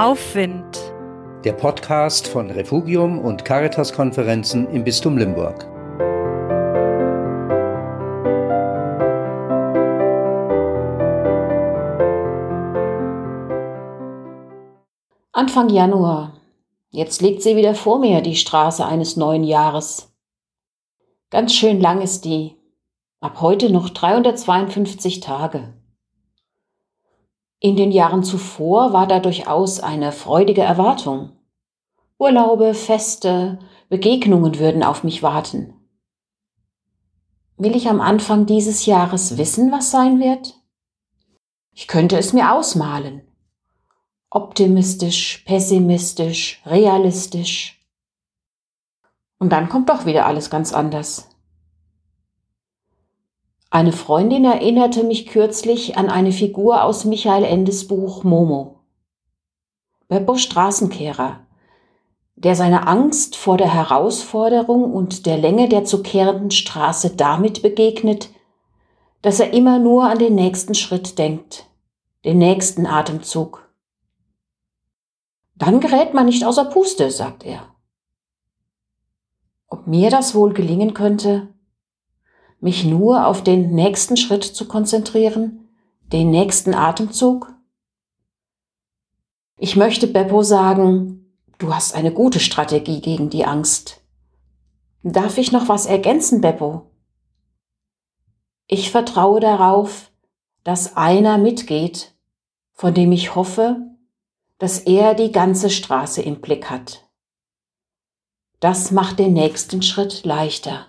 Aufwind. Der Podcast von Refugium und Caritas-Konferenzen im Bistum Limburg. Anfang Januar. Jetzt liegt sie wieder vor mir, die Straße eines neuen Jahres. Ganz schön lang ist die. Ab heute noch 352 Tage. In den Jahren zuvor war da durchaus eine freudige Erwartung. Urlaube, Feste, Begegnungen würden auf mich warten. Will ich am Anfang dieses Jahres wissen, was sein wird? Ich könnte es mir ausmalen. Optimistisch, pessimistisch, realistisch. Und dann kommt doch wieder alles ganz anders. Eine Freundin erinnerte mich kürzlich an eine Figur aus Michael Endes Buch Momo. Beppo Straßenkehrer, der seine Angst vor der Herausforderung und der Länge der zu kehrenden Straße damit begegnet, dass er immer nur an den nächsten Schritt denkt, den nächsten Atemzug. Dann gerät man nicht außer Puste, sagt er. Ob mir das wohl gelingen könnte, mich nur auf den nächsten Schritt zu konzentrieren, den nächsten Atemzug? Ich möchte Beppo sagen, du hast eine gute Strategie gegen die Angst. Darf ich noch was ergänzen, Beppo? Ich vertraue darauf, dass einer mitgeht, von dem ich hoffe, dass er die ganze Straße im Blick hat. Das macht den nächsten Schritt leichter.